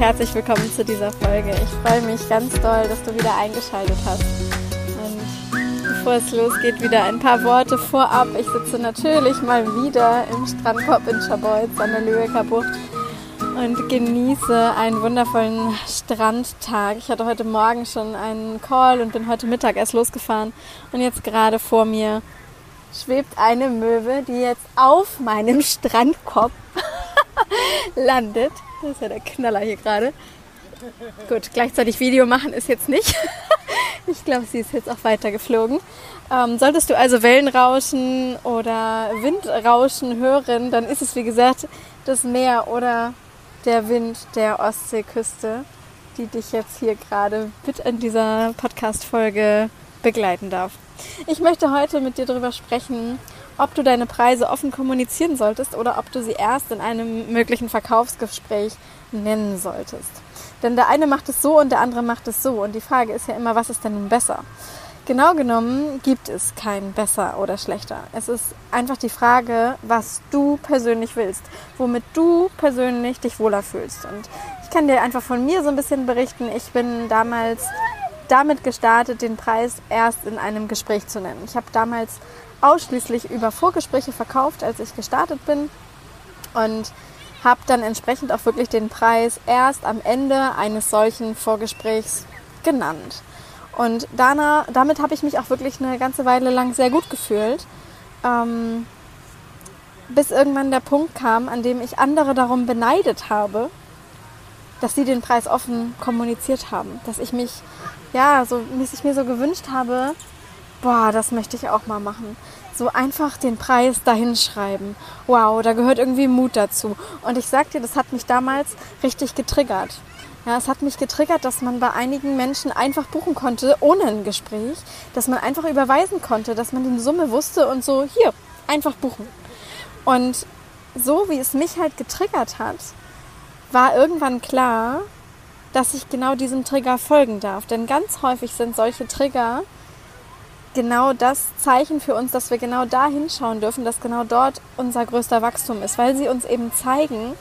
Herzlich willkommen zu dieser Folge. Ich freue mich ganz doll, dass du wieder eingeschaltet hast. Und bevor es losgeht, wieder ein paar Worte vorab. Ich sitze natürlich mal wieder im Strandkorb in Schabolz an der Lübecker Bucht und genieße einen wundervollen Strandtag. Ich hatte heute Morgen schon einen Call und bin heute Mittag erst losgefahren. Und jetzt gerade vor mir schwebt eine Möwe, die jetzt auf meinem Strandkorb landet. Das ist ja der Knaller hier gerade. Gut, gleichzeitig Video machen ist jetzt nicht. ich glaube, sie ist jetzt auch weiter geflogen. Ähm, solltest du also Wellenrauschen oder Windrauschen hören, dann ist es wie gesagt das Meer oder der Wind der Ostseeküste, die dich jetzt hier gerade mit in dieser Podcast-Folge begleiten darf. Ich möchte heute mit dir darüber sprechen, ob du deine Preise offen kommunizieren solltest oder ob du sie erst in einem möglichen Verkaufsgespräch nennen solltest. Denn der eine macht es so und der andere macht es so. Und die Frage ist ja immer, was ist denn nun besser? Genau genommen gibt es kein besser oder schlechter. Es ist einfach die Frage, was du persönlich willst, womit du persönlich dich wohler fühlst. Und ich kann dir einfach von mir so ein bisschen berichten. Ich bin damals damit gestartet, den Preis erst in einem Gespräch zu nennen. Ich habe damals ausschließlich über Vorgespräche verkauft, als ich gestartet bin und habe dann entsprechend auch wirklich den Preis erst am Ende eines solchen Vorgesprächs genannt. Und danach, damit habe ich mich auch wirklich eine ganze Weile lang sehr gut gefühlt. Ähm, bis irgendwann der Punkt kam, an dem ich andere darum beneidet habe, dass sie den Preis offen kommuniziert haben. Dass ich mich, ja, so, dass ich mir so gewünscht habe, boah, das möchte ich auch mal machen. So einfach den Preis dahinschreiben. Wow, da gehört irgendwie Mut dazu. Und ich sag dir, das hat mich damals richtig getriggert. Ja, es hat mich getriggert, dass man bei einigen Menschen einfach buchen konnte, ohne ein Gespräch, dass man einfach überweisen konnte, dass man die Summe wusste und so, hier, einfach buchen. Und so wie es mich halt getriggert hat, war irgendwann klar, dass ich genau diesem Trigger folgen darf. Denn ganz häufig sind solche Trigger genau das Zeichen für uns, dass wir genau da hinschauen dürfen, dass genau dort unser größter Wachstum ist, weil sie uns eben zeigen,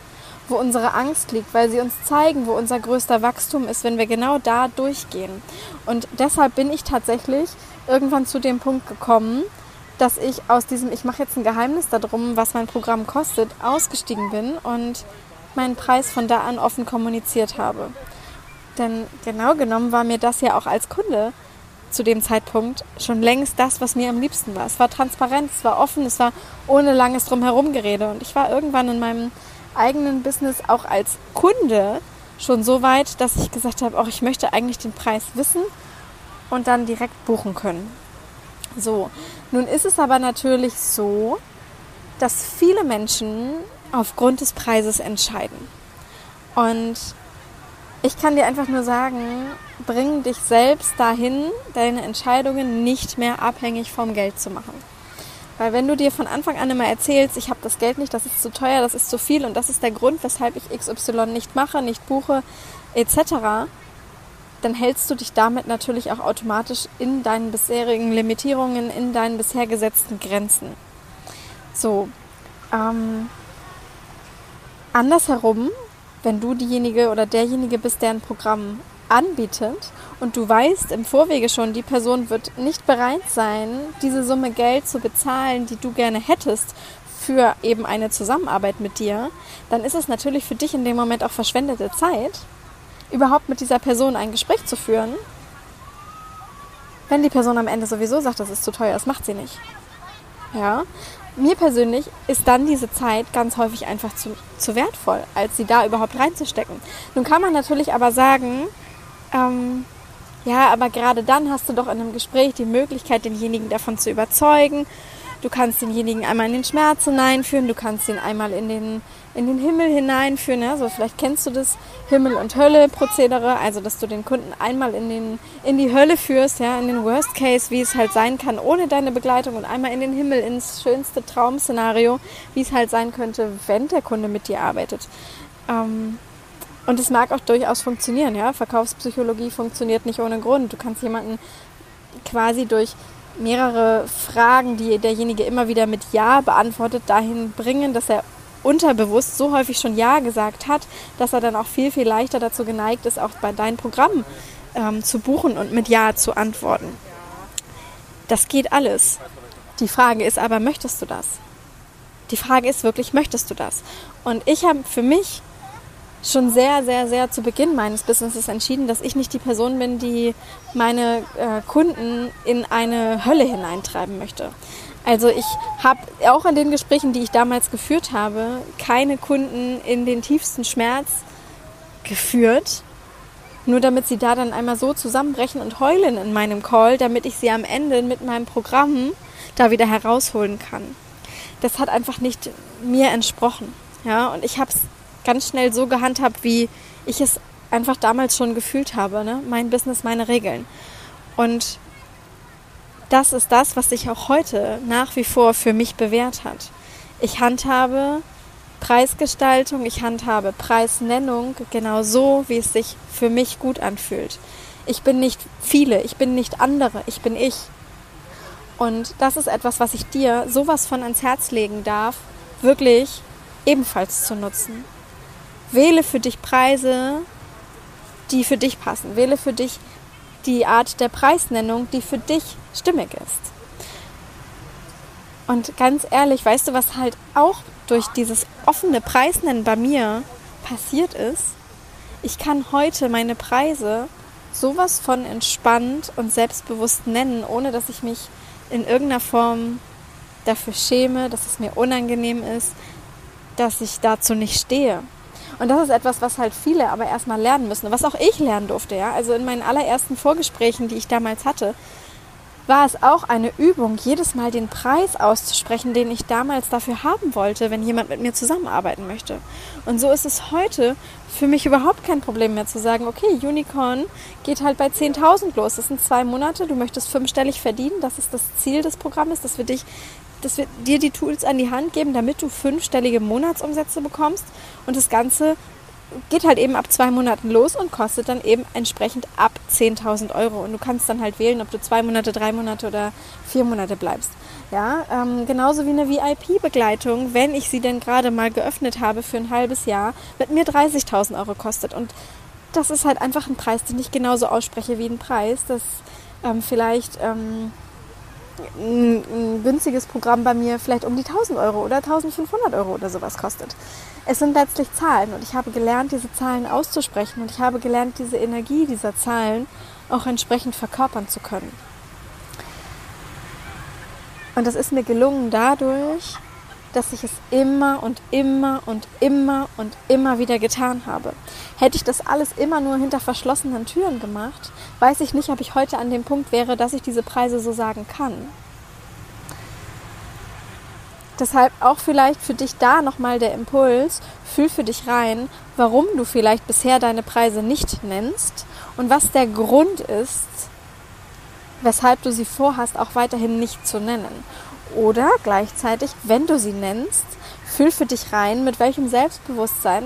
wo unsere Angst liegt, weil sie uns zeigen, wo unser größter Wachstum ist, wenn wir genau da durchgehen. Und deshalb bin ich tatsächlich irgendwann zu dem Punkt gekommen, dass ich aus diesem, ich mache jetzt ein Geheimnis darum, was mein Programm kostet, ausgestiegen bin und meinen Preis von da an offen kommuniziert habe. Denn genau genommen war mir das ja auch als Kunde zu dem Zeitpunkt schon längst das, was mir am liebsten war. Es war transparent, es war offen, es war ohne langes Drumherumgerede. Und ich war irgendwann in meinem eigenen Business auch als Kunde schon so weit, dass ich gesagt habe, auch ich möchte eigentlich den Preis wissen und dann direkt buchen können. So, nun ist es aber natürlich so, dass viele Menschen aufgrund des Preises entscheiden. Und ich kann dir einfach nur sagen, bring dich selbst dahin, deine Entscheidungen nicht mehr abhängig vom Geld zu machen. Weil wenn du dir von Anfang an immer erzählst, ich habe das Geld nicht, das ist zu teuer, das ist zu viel und das ist der Grund, weshalb ich XY nicht mache, nicht buche, etc., dann hältst du dich damit natürlich auch automatisch in deinen bisherigen Limitierungen, in deinen bisher gesetzten Grenzen. So, ähm, andersherum wenn du diejenige oder derjenige bist, der ein Programm anbietet und du weißt im Vorwege schon, die Person wird nicht bereit sein, diese Summe Geld zu bezahlen, die du gerne hättest für eben eine Zusammenarbeit mit dir, dann ist es natürlich für dich in dem Moment auch verschwendete Zeit, überhaupt mit dieser Person ein Gespräch zu führen, wenn die Person am Ende sowieso sagt, das ist zu teuer, das macht sie nicht. Ja, mir persönlich ist dann diese Zeit ganz häufig einfach zu, zu wertvoll, als sie da überhaupt reinzustecken. Nun kann man natürlich aber sagen, ähm, ja, aber gerade dann hast du doch in einem Gespräch die Möglichkeit, denjenigen davon zu überzeugen Du kannst denjenigen einmal in den Schmerz hineinführen, du kannst ihn einmal in den, in den Himmel hineinführen. Ja? So, vielleicht kennst du das Himmel- und Hölle-Prozedere, also dass du den Kunden einmal in, den, in die Hölle führst, ja, in den Worst Case, wie es halt sein kann, ohne deine Begleitung und einmal in den Himmel, ins schönste Traum-Szenario, wie es halt sein könnte, wenn der Kunde mit dir arbeitet. Ähm, und es mag auch durchaus funktionieren, ja. Verkaufspsychologie funktioniert nicht ohne Grund. Du kannst jemanden quasi durch mehrere Fragen, die derjenige immer wieder mit Ja beantwortet, dahin bringen, dass er unterbewusst so häufig schon Ja gesagt hat, dass er dann auch viel, viel leichter dazu geneigt ist, auch bei deinem Programm ähm, zu buchen und mit Ja zu antworten. Das geht alles. Die Frage ist aber, möchtest du das? Die Frage ist wirklich, möchtest du das? Und ich habe für mich schon sehr, sehr, sehr zu Beginn meines Businesses entschieden, dass ich nicht die Person bin, die meine äh, Kunden in eine Hölle hineintreiben möchte. Also ich habe auch in den Gesprächen, die ich damals geführt habe, keine Kunden in den tiefsten Schmerz geführt, nur damit sie da dann einmal so zusammenbrechen und heulen in meinem Call, damit ich sie am Ende mit meinem Programm da wieder herausholen kann. Das hat einfach nicht mir entsprochen. Ja, und ich habe es ganz schnell so gehandhabt, wie ich es einfach damals schon gefühlt habe. Ne? Mein Business, meine Regeln. Und das ist das, was sich auch heute nach wie vor für mich bewährt hat. Ich handhabe Preisgestaltung, ich handhabe Preisnennung genau so, wie es sich für mich gut anfühlt. Ich bin nicht viele, ich bin nicht andere, ich bin ich. Und das ist etwas, was ich dir sowas von ans Herz legen darf, wirklich ebenfalls zu nutzen. Wähle für dich Preise, die für dich passen. Wähle für dich die Art der Preisnennung, die für dich stimmig ist. Und ganz ehrlich, weißt du, was halt auch durch dieses offene Preisnennen bei mir passiert ist? Ich kann heute meine Preise sowas von entspannt und selbstbewusst nennen, ohne dass ich mich in irgendeiner Form dafür schäme, dass es mir unangenehm ist, dass ich dazu nicht stehe. Und das ist etwas, was halt viele aber erstmal lernen müssen, was auch ich lernen durfte, ja. Also in meinen allerersten Vorgesprächen, die ich damals hatte, war es auch eine Übung, jedes Mal den Preis auszusprechen, den ich damals dafür haben wollte, wenn jemand mit mir zusammenarbeiten möchte. Und so ist es heute für mich überhaupt kein Problem mehr zu sagen, okay, Unicorn geht halt bei 10.000 los. Das sind zwei Monate, du möchtest fünfstellig verdienen, das ist das Ziel des Programmes, dass wir dich dass wir dir die Tools an die Hand geben, damit du fünfstellige Monatsumsätze bekommst. Und das Ganze geht halt eben ab zwei Monaten los und kostet dann eben entsprechend ab 10.000 Euro. Und du kannst dann halt wählen, ob du zwei Monate, drei Monate oder vier Monate bleibst. Ja, ähm, genauso wie eine VIP-Begleitung, wenn ich sie denn gerade mal geöffnet habe für ein halbes Jahr, mit mir 30.000 Euro kostet. Und das ist halt einfach ein Preis, den ich genauso ausspreche wie ein Preis, das ähm, vielleicht ähm, ein, ein, günstiges Programm bei mir vielleicht um die 1000 Euro oder 1500 Euro oder sowas kostet. Es sind letztlich Zahlen und ich habe gelernt, diese Zahlen auszusprechen und ich habe gelernt, diese Energie dieser Zahlen auch entsprechend verkörpern zu können. Und das ist mir gelungen dadurch, dass ich es immer und immer und immer und immer wieder getan habe. Hätte ich das alles immer nur hinter verschlossenen Türen gemacht, weiß ich nicht, ob ich heute an dem Punkt wäre, dass ich diese Preise so sagen kann. Deshalb auch vielleicht für dich da nochmal der Impuls, fühl für dich rein, warum du vielleicht bisher deine Preise nicht nennst und was der Grund ist, weshalb du sie vorhast, auch weiterhin nicht zu nennen. Oder gleichzeitig, wenn du sie nennst, fühl für dich rein, mit welchem Selbstbewusstsein,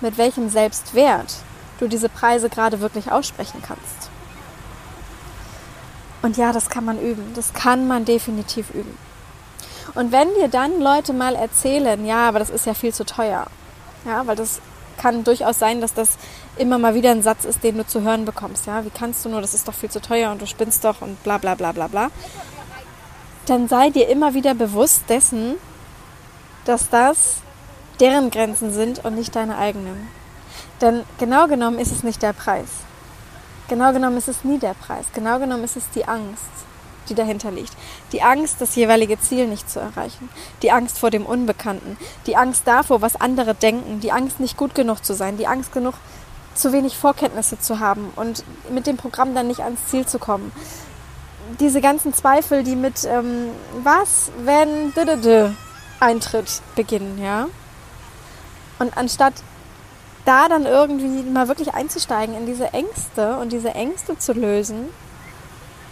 mit welchem Selbstwert du diese Preise gerade wirklich aussprechen kannst. Und ja, das kann man üben. Das kann man definitiv üben. Und wenn dir dann Leute mal erzählen, ja, aber das ist ja viel zu teuer. Ja, weil das kann durchaus sein, dass das immer mal wieder ein Satz ist, den du zu hören bekommst. Ja, wie kannst du nur, das ist doch viel zu teuer und du spinnst doch und bla bla bla bla bla dann sei dir immer wieder bewusst dessen, dass das deren Grenzen sind und nicht deine eigenen. Denn genau genommen ist es nicht der Preis. Genau genommen ist es nie der Preis. Genau genommen ist es die Angst, die dahinter liegt. Die Angst, das jeweilige Ziel nicht zu erreichen. Die Angst vor dem Unbekannten. Die Angst davor, was andere denken. Die Angst, nicht gut genug zu sein. Die Angst genug, zu wenig Vorkenntnisse zu haben und mit dem Programm dann nicht ans Ziel zu kommen diese ganzen Zweifel, die mit ähm, was, wenn Eintritt beginnen, ja. Und anstatt da dann irgendwie mal wirklich einzusteigen in diese Ängste und diese Ängste zu lösen,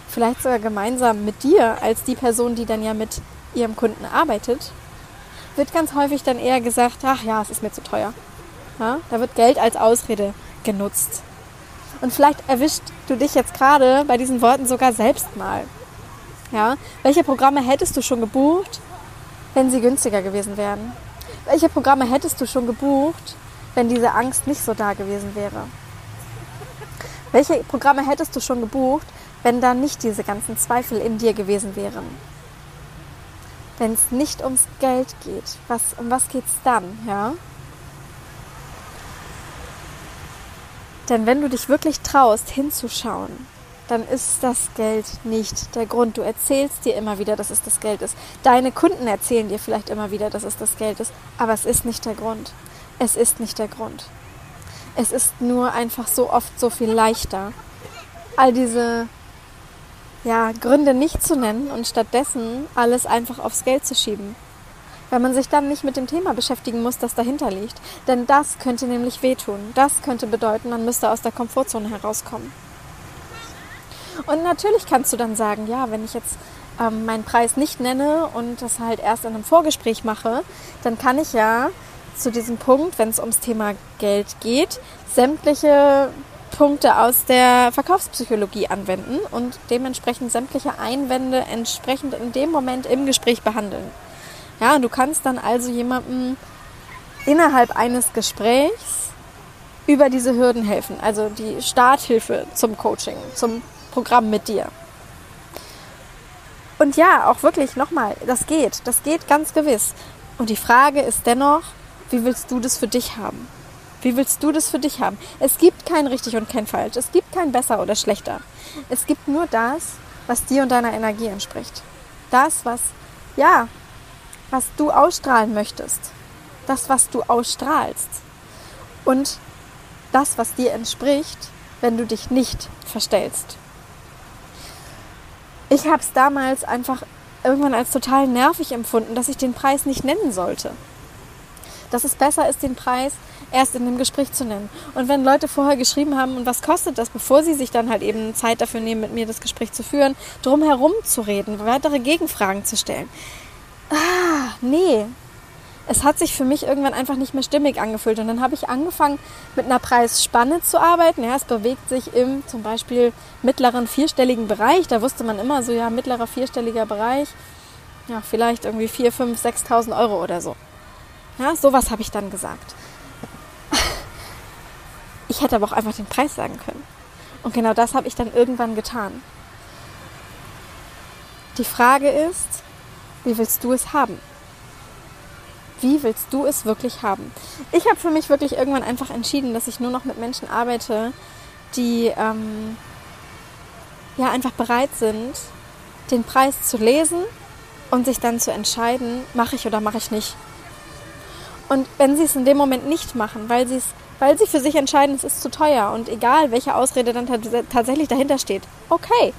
vielleicht sogar gemeinsam mit dir als die Person, die dann ja mit ihrem Kunden arbeitet, wird ganz häufig dann eher gesagt, ach ja, es ist mir zu teuer. Ja? Da wird Geld als Ausrede genutzt. Und vielleicht erwischt du dich jetzt gerade bei diesen Worten sogar selbst mal. Ja? Welche Programme hättest du schon gebucht, wenn sie günstiger gewesen wären? Welche Programme hättest du schon gebucht, wenn diese Angst nicht so da gewesen wäre? Welche Programme hättest du schon gebucht, wenn da nicht diese ganzen Zweifel in dir gewesen wären? Wenn es nicht ums Geld geht, was, um was geht es dann, ja? Denn wenn du dich wirklich traust, hinzuschauen, dann ist das Geld nicht der Grund. Du erzählst dir immer wieder, dass es das Geld ist. Deine Kunden erzählen dir vielleicht immer wieder, dass es das Geld ist, aber es ist nicht der Grund. Es ist nicht der Grund. Es ist nur einfach so oft so viel leichter, all diese ja, Gründe nicht zu nennen und stattdessen alles einfach aufs Geld zu schieben. Weil man sich dann nicht mit dem Thema beschäftigen muss, das dahinter liegt. Denn das könnte nämlich wehtun. Das könnte bedeuten, man müsste aus der Komfortzone herauskommen. Und natürlich kannst du dann sagen, ja, wenn ich jetzt ähm, meinen Preis nicht nenne und das halt erst in einem Vorgespräch mache, dann kann ich ja zu diesem Punkt, wenn es ums Thema Geld geht, sämtliche Punkte aus der Verkaufspsychologie anwenden und dementsprechend sämtliche Einwände entsprechend in dem Moment im Gespräch behandeln. Ja, und du kannst dann also jemandem innerhalb eines Gesprächs über diese Hürden helfen, also die Starthilfe zum Coaching, zum Programm mit dir. Und ja, auch wirklich nochmal, das geht, das geht ganz gewiss. Und die Frage ist dennoch, wie willst du das für dich haben? Wie willst du das für dich haben? Es gibt kein richtig und kein falsch. Es gibt kein besser oder schlechter. Es gibt nur das, was dir und deiner Energie entspricht. Das, was, ja, was du ausstrahlen möchtest. Das, was du ausstrahlst. Und das, was dir entspricht, wenn du dich nicht verstellst. Ich habe es damals einfach irgendwann als total nervig empfunden, dass ich den Preis nicht nennen sollte. Dass es besser ist, den Preis erst in dem Gespräch zu nennen. Und wenn Leute vorher geschrieben haben, und was kostet das, bevor sie sich dann halt eben Zeit dafür nehmen, mit mir das Gespräch zu führen, drum herum zu reden, weitere Gegenfragen zu stellen. Ah, nee. Es hat sich für mich irgendwann einfach nicht mehr stimmig angefühlt. Und dann habe ich angefangen, mit einer Preisspanne zu arbeiten. Ja, es bewegt sich im zum Beispiel mittleren vierstelligen Bereich. Da wusste man immer so, ja, mittlerer vierstelliger Bereich. Ja, vielleicht irgendwie 4, 5, 6.000 Euro oder so. Ja, sowas habe ich dann gesagt. Ich hätte aber auch einfach den Preis sagen können. Und genau das habe ich dann irgendwann getan. Die Frage ist, wie willst du es haben? Wie willst du es wirklich haben? Ich habe für mich wirklich irgendwann einfach entschieden, dass ich nur noch mit Menschen arbeite, die ähm, ja einfach bereit sind, den Preis zu lesen und sich dann zu entscheiden, mache ich oder mache ich nicht. Und wenn sie es in dem Moment nicht machen, weil sie es weil sie für sich entscheiden, es ist zu teuer und egal, welche Ausrede dann tatsächlich dahinter steht, okay,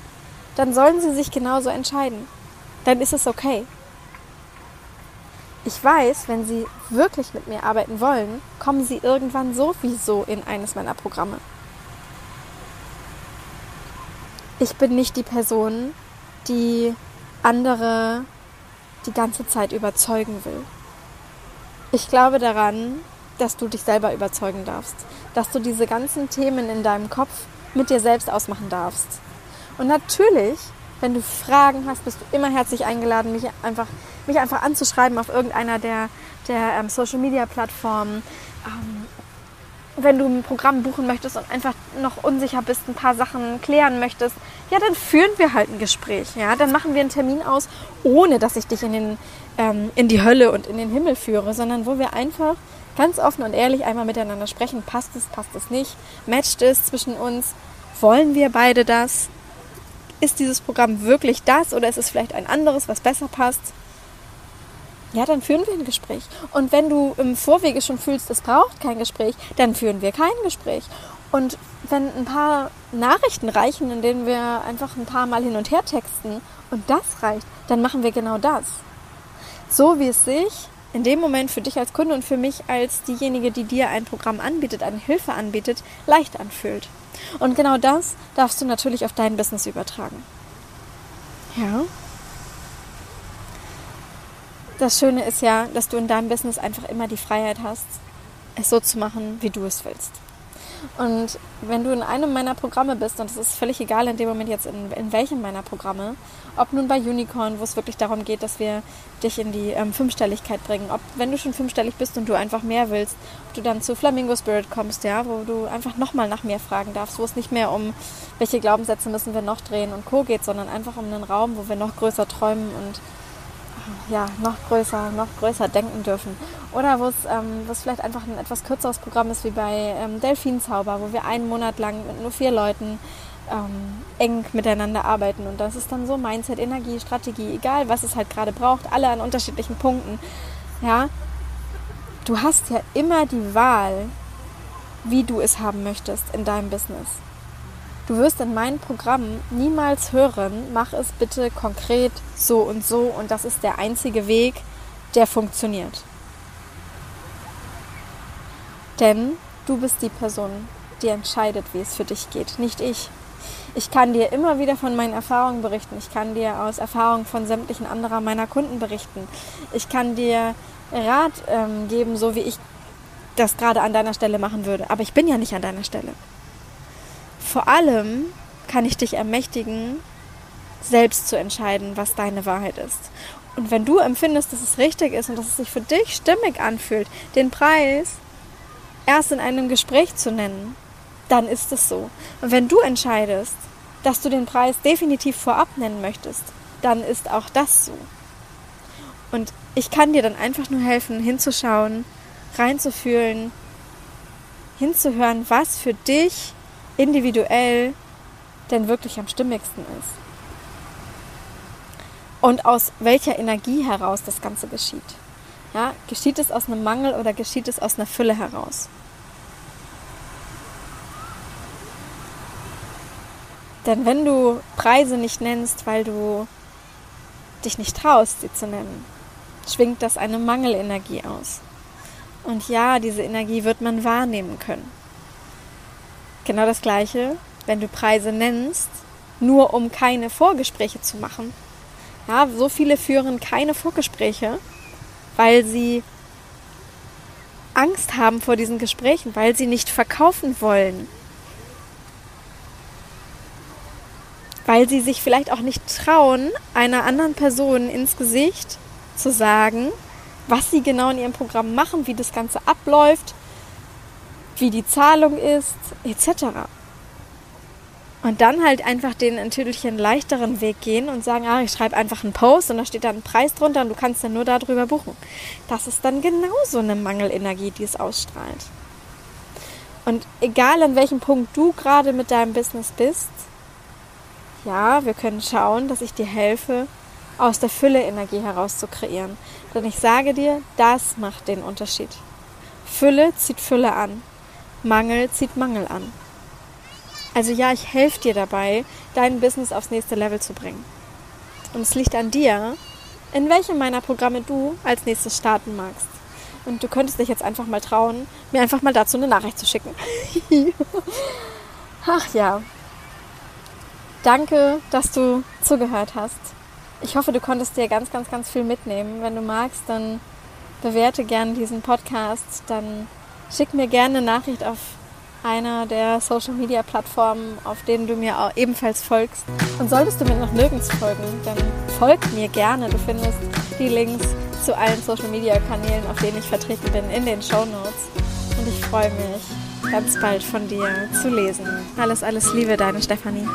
dann sollen sie sich genauso entscheiden. Dann ist es okay. Ich weiß, wenn sie wirklich mit mir arbeiten wollen, kommen sie irgendwann sowieso in eines meiner Programme. Ich bin nicht die Person, die andere die ganze Zeit überzeugen will. Ich glaube daran, dass du dich selber überzeugen darfst, dass du diese ganzen Themen in deinem Kopf mit dir selbst ausmachen darfst. Und natürlich, wenn du Fragen hast, bist du immer herzlich eingeladen, mich einfach, mich einfach anzuschreiben auf irgendeiner der, der ähm, Social Media Plattformen. Ähm, wenn du ein Programm buchen möchtest und einfach noch unsicher bist, ein paar Sachen klären möchtest, ja, dann führen wir halt ein Gespräch. Ja, dann machen wir einen Termin aus, ohne dass ich dich in, den, ähm, in die Hölle und in den Himmel führe, sondern wo wir einfach ganz offen und ehrlich einmal miteinander sprechen. Passt es, passt es nicht? Matcht es zwischen uns? Wollen wir beide das? Ist dieses Programm wirklich das oder ist es vielleicht ein anderes, was besser passt? Ja, dann führen wir ein Gespräch. Und wenn du im Vorwege schon fühlst, es braucht kein Gespräch, dann führen wir kein Gespräch. Und wenn ein paar Nachrichten reichen, in denen wir einfach ein paar Mal hin und her texten und das reicht, dann machen wir genau das. So wie es sich in dem Moment für dich als Kunde und für mich als diejenige, die dir ein Programm anbietet, eine Hilfe anbietet, leicht anfühlt. Und genau das darfst du natürlich auf dein Business übertragen. Ja. Das Schöne ist ja, dass du in deinem Business einfach immer die Freiheit hast, es so zu machen, wie du es willst. Und wenn du in einem meiner Programme bist, und es ist völlig egal in dem Moment jetzt in, in welchem meiner Programme, ob nun bei Unicorn, wo es wirklich darum geht, dass wir dich in die ähm, Fünfstelligkeit bringen, ob wenn du schon fünfstellig bist und du einfach mehr willst, ob du dann zu Flamingo Spirit kommst, ja, wo du einfach nochmal nach mehr fragen darfst, wo es nicht mehr um welche Glaubenssätze müssen wir noch drehen und Co. geht, sondern einfach um einen Raum, wo wir noch größer träumen und ja, noch größer, noch größer denken dürfen. Oder wo es, ähm, vielleicht einfach ein etwas kürzeres Programm ist wie bei ähm, Delfinzauber, wo wir einen Monat lang mit nur vier Leuten ähm, eng miteinander arbeiten. Und das ist dann so Mindset, Energie, Strategie, egal was es halt gerade braucht, alle an unterschiedlichen Punkten. Ja, du hast ja immer die Wahl, wie du es haben möchtest in deinem Business. Du wirst in meinem Programm niemals hören, mach es bitte konkret so und so und das ist der einzige Weg, der funktioniert. Denn du bist die Person, die entscheidet, wie es für dich geht, nicht ich. Ich kann dir immer wieder von meinen Erfahrungen berichten. Ich kann dir aus Erfahrungen von sämtlichen anderer meiner Kunden berichten. Ich kann dir Rat ähm, geben, so wie ich das gerade an deiner Stelle machen würde. Aber ich bin ja nicht an deiner Stelle. Vor allem kann ich dich ermächtigen, selbst zu entscheiden, was deine Wahrheit ist. Und wenn du empfindest, dass es richtig ist und dass es sich für dich stimmig anfühlt, den Preis erst in einem Gespräch zu nennen, dann ist es so. Und wenn du entscheidest, dass du den Preis definitiv vorab nennen möchtest, dann ist auch das so. Und ich kann dir dann einfach nur helfen, hinzuschauen, reinzufühlen, hinzuhören, was für dich individuell denn wirklich am stimmigsten ist. Und aus welcher Energie heraus das Ganze geschieht. Ja, geschieht es aus einem Mangel oder geschieht es aus einer Fülle heraus? Denn wenn du Preise nicht nennst, weil du dich nicht traust, sie zu nennen, schwingt das eine Mangelenergie aus. Und ja, diese Energie wird man wahrnehmen können. Genau das gleiche, wenn du Preise nennst, nur um keine Vorgespräche zu machen. Ja, so viele führen keine Vorgespräche, weil sie Angst haben vor diesen Gesprächen, weil sie nicht verkaufen wollen, weil sie sich vielleicht auch nicht trauen, einer anderen Person ins Gesicht zu sagen, was sie genau in ihrem Programm machen, wie das Ganze abläuft, wie die Zahlung ist, etc. Und dann halt einfach den einen leichteren Weg gehen und sagen, ah, ich schreibe einfach einen Post und da steht dann ein Preis drunter und du kannst dann nur darüber buchen. Das ist dann genauso eine Mangelenergie, die es ausstrahlt. Und egal an welchem Punkt du gerade mit deinem Business bist, ja, wir können schauen, dass ich dir helfe, aus der Fülle Energie heraus zu kreieren. Denn ich sage dir, das macht den Unterschied. Fülle zieht Fülle an. Mangel zieht Mangel an. Also ja, ich helfe dir dabei, dein Business aufs nächste Level zu bringen. Und es liegt an dir, in welchem meiner Programme du als nächstes starten magst. Und du könntest dich jetzt einfach mal trauen, mir einfach mal dazu eine Nachricht zu schicken. Ach ja, Danke, dass du zugehört hast. Ich hoffe, du konntest dir ganz, ganz, ganz viel mitnehmen. Wenn du magst, dann bewerte gerne diesen Podcast. Dann schick mir gerne eine Nachricht auf einer der Social Media Plattformen, auf denen du mir ebenfalls folgst. Und solltest du mir noch nirgends folgen, dann folg mir gerne. Du findest die Links zu allen Social Media Kanälen, auf denen ich vertreten bin, in den Show Notes. Und ich freue mich, ganz bald von dir zu lesen. Alles, alles Liebe, deine Stefanie.